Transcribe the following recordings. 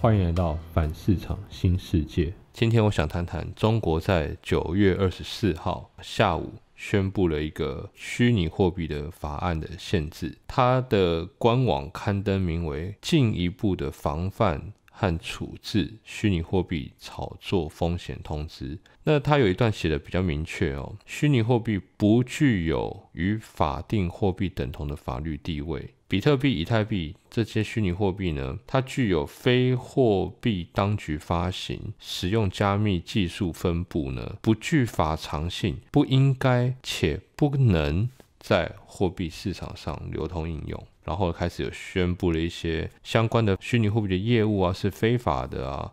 欢迎来到反市场新世界。今天我想谈谈中国在九月二十四号下午宣布了一个虚拟货币的法案的限制，它的官网刊登名为“进一步的防范”。和处置虚拟货币炒作风险通知，那它有一段写的比较明确哦，虚拟货币不具有与法定货币等同的法律地位。比特币、以太币这些虚拟货币呢，它具有非货币当局发行、使用加密技术分布呢，不具法偿性，不应该且不能在货币市场上流通应用。然后开始有宣布了一些相关的虚拟货币的业务啊是非法的啊，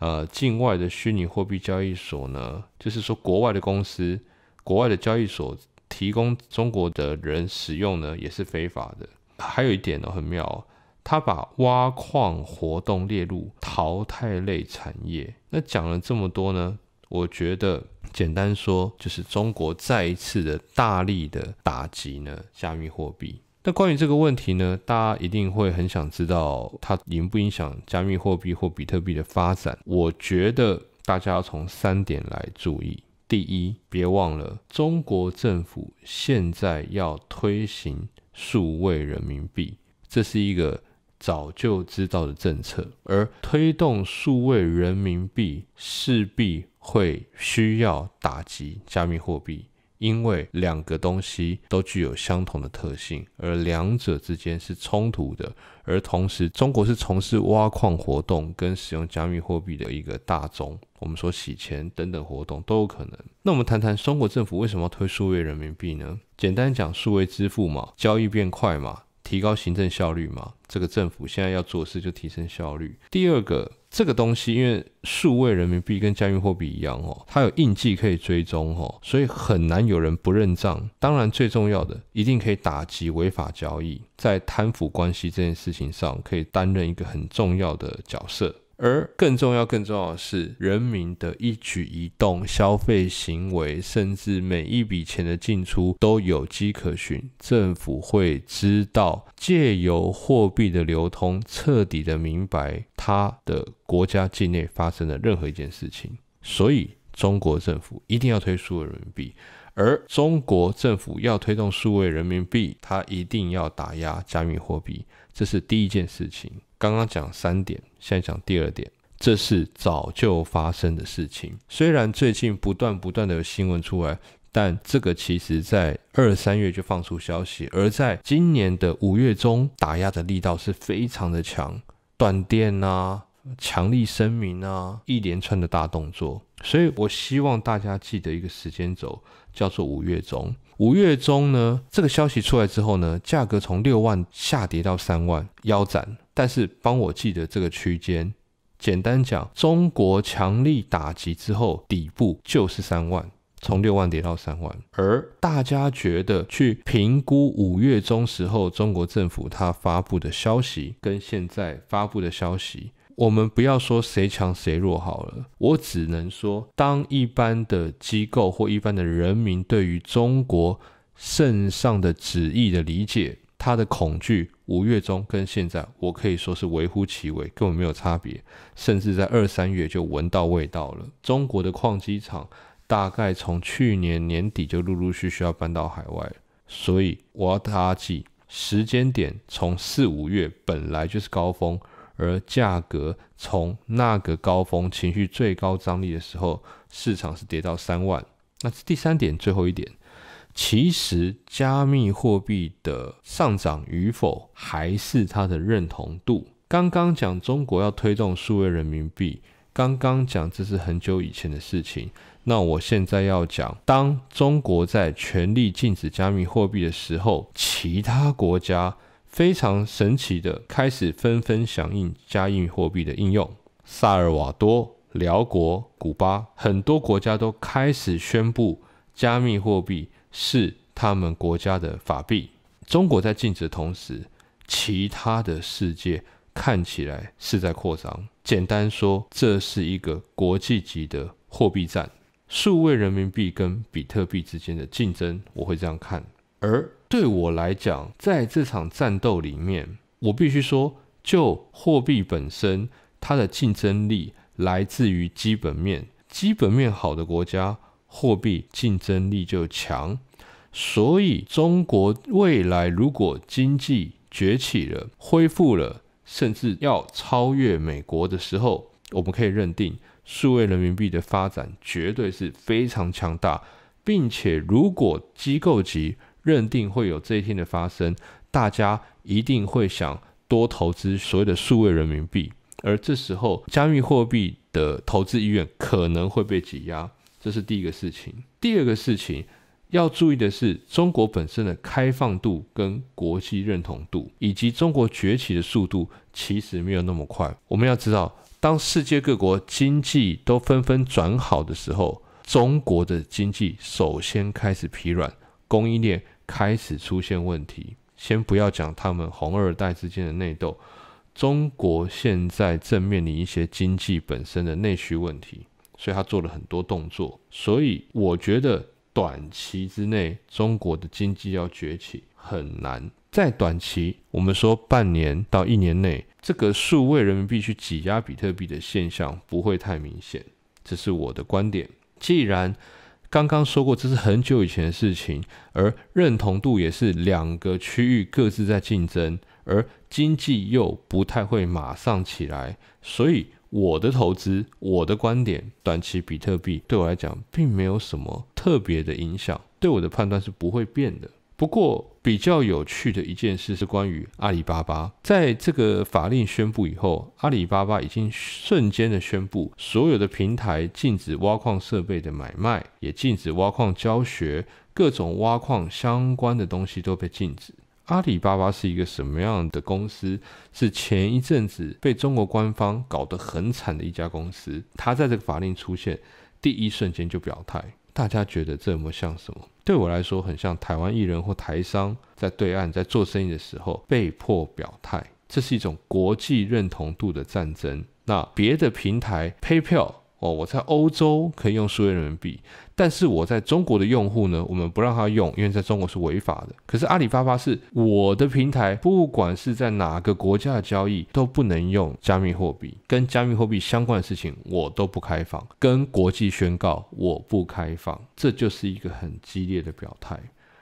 呃，境外的虚拟货币交易所呢，就是说国外的公司、国外的交易所提供中国的人使用呢也是非法的。还有一点呢很妙，他把挖矿活动列入淘汰类产业。那讲了这么多呢，我觉得简单说就是中国再一次的大力的打击呢加密货币。那关于这个问题呢，大家一定会很想知道它影不影响加密货币或比特币的发展。我觉得大家要从三点来注意。第一，别忘了中国政府现在要推行数位人民币，这是一个早就知道的政策。而推动数位人民币势必会需要打击加密货币。因为两个东西都具有相同的特性，而两者之间是冲突的。而同时，中国是从事挖矿活动跟使用加密货币的一个大宗，我们说洗钱等等活动都有可能。那我们谈谈中国政府为什么要推数位人民币呢？简单讲，数位支付嘛，交易变快嘛。提高行政效率嘛，这个政府现在要做事就提升效率。第二个，这个东西因为数位人民币跟加密货币一样哦，它有印记可以追踪哦，所以很难有人不认账。当然，最重要的一定可以打击违法交易，在贪腐关系这件事情上可以担任一个很重要的角色。而更重要、更重要的是，人民的一举一动、消费行为，甚至每一笔钱的进出都有迹可循。政府会知道，借由货币的流通，彻底的明白他的国家境内发生的任何一件事情。所以，中国政府一定要推出人民币，而中国政府要推动数位人民币，它一定要打压加密货币，这是第一件事情。刚刚讲三点，现在讲第二点，这是早就发生的事情。虽然最近不断不断的有新闻出来，但这个其实在二三月就放出消息，而在今年的五月中，打压的力道是非常的强，断电啊，强力声明啊，一连串的大动作。所以我希望大家记得一个时间轴，叫做五月中。五月中呢，这个消息出来之后呢，价格从六万下跌到三万，腰斩。但是帮我记得这个区间，简单讲，中国强力打击之后，底部就是三万，从六万跌到三万。而大家觉得去评估五月中时候中国政府它发布的消息，跟现在发布的消息，我们不要说谁强谁弱好了，我只能说，当一般的机构或一般的人民对于中国圣上的旨意的理解。他的恐惧，五月中跟现在，我可以说是微乎其微，根本没有差别，甚至在二三月就闻到味道了。中国的矿机厂大概从去年年底就陆陆续续要搬到海外，所以我要大家记时间点，从四五月本来就是高峰，而价格从那个高峰情绪最高张力的时候，市场是跌到三万。那第三点，最后一点。其实，加密货币的上涨与否，还是它的认同度。刚刚讲中国要推动数位人民币，刚刚讲这是很久以前的事情。那我现在要讲，当中国在全力禁止加密货币的时候，其他国家非常神奇的开始纷纷响应加密货币的应用。萨尔瓦多、辽国、古巴，很多国家都开始宣布加密货币。是他们国家的法币。中国在禁止的同时，其他的世界看起来是在扩张。简单说，这是一个国际级的货币战，数位人民币跟比特币之间的竞争，我会这样看。而对我来讲，在这场战斗里面，我必须说，就货币本身它的竞争力来自于基本面，基本面好的国家，货币竞争力就强。所以，中国未来如果经济崛起了、恢复了，甚至要超越美国的时候，我们可以认定，数位人民币的发展绝对是非常强大，并且如果机构级认定会有这一天的发生，大家一定会想多投资所谓的数位人民币，而这时候加密货币的投资意愿可能会被挤压，这是第一个事情。第二个事情。要注意的是，中国本身的开放度跟国际认同度，以及中国崛起的速度，其实没有那么快。我们要知道，当世界各国经济都纷纷转好的时候，中国的经济首先开始疲软，供应链开始出现问题。先不要讲他们红二代之间的内斗，中国现在正面临一些经济本身的内需问题，所以他做了很多动作。所以我觉得。短期之内，中国的经济要崛起很难。在短期，我们说半年到一年内，这个数位人民币去挤压比特币的现象不会太明显，这是我的观点。既然刚刚说过这是很久以前的事情，而认同度也是两个区域各自在竞争，而经济又不太会马上起来，所以。我的投资，我的观点，短期比特币对我来讲并没有什么特别的影响，对我的判断是不会变的。不过比较有趣的一件事是关于阿里巴巴，在这个法令宣布以后，阿里巴巴已经瞬间的宣布，所有的平台禁止挖矿设备的买卖，也禁止挖矿教学，各种挖矿相关的东西都被禁止。阿里巴巴是一个什么样的公司？是前一阵子被中国官方搞得很惨的一家公司。它在这个法令出现第一瞬间就表态，大家觉得这么像什么？对我来说，很像台湾艺人或台商在对岸在做生意的时候被迫表态，这是一种国际认同度的战争。那别的平台 PayPal。哦，我在欧洲可以用数位人民币，但是我在中国的用户呢，我们不让他用，因为在中国是违法的。可是阿里巴巴是我的平台，不管是在哪个国家的交易都不能用加密货币，跟加密货币相关的事情我都不开放，跟国际宣告我不开放，这就是一个很激烈的表态。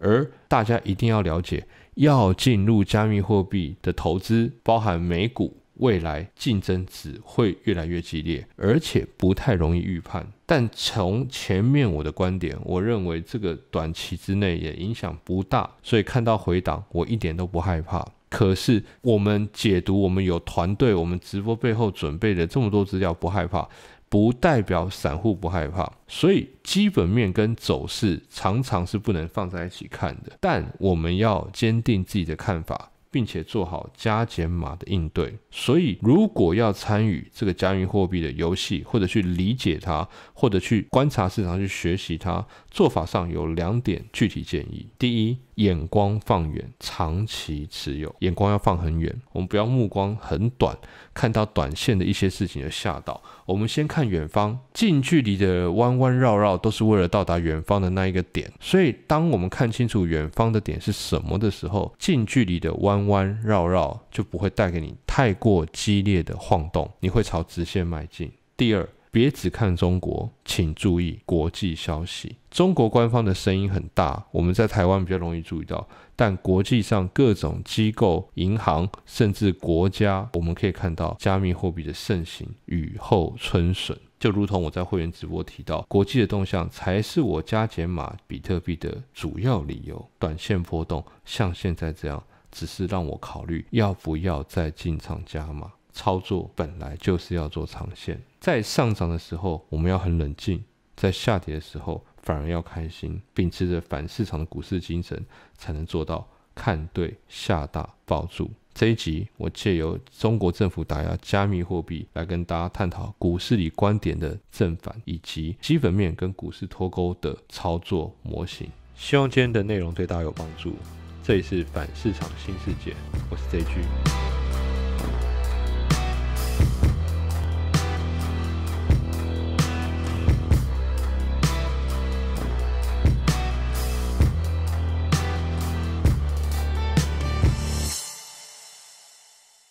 而大家一定要了解，要进入加密货币的投资，包含美股。未来竞争只会越来越激烈，而且不太容易预判。但从前面我的观点，我认为这个短期之内也影响不大，所以看到回档，我一点都不害怕。可是我们解读，我们有团队，我们直播背后准备的这么多资料，不害怕，不代表散户不害怕。所以基本面跟走势常常是不能放在一起看的，但我们要坚定自己的看法。并且做好加减码的应对，所以如果要参与这个加密货币的游戏，或者去理解它，或者去观察市场去学习它，做法上有两点具体建议。第一，眼光放远，长期持有，眼光要放很远，我们不要目光很短，看到短线的一些事情就吓到。我们先看远方，近距离的弯弯绕绕都是为了到达远方的那一个点。所以，当我们看清楚远方的点是什么的时候，近距离的弯弯绕绕就不会带给你太过激烈的晃动，你会朝直线迈进。第二。别只看中国，请注意国际消息。中国官方的声音很大，我们在台湾比较容易注意到，但国际上各种机构、银行甚至国家，我们可以看到加密货币的盛行，雨后春笋。就如同我在会员直播提到，国际的动向才是我加减码比特币的主要理由。短线波动像现在这样，只是让我考虑要不要再进场加码。操作本来就是要做长线。在上涨的时候，我们要很冷静；在下跌的时候，反而要开心，秉持着反市场的股市精神，才能做到看对、下大、抱住。这一集，我借由中国政府打压加密货币，来跟大家探讨股市里观点的正反，以及基本面跟股市脱钩的操作模型。希望今天的内容对大家有帮助。这里是反市场新世界，我是 J G。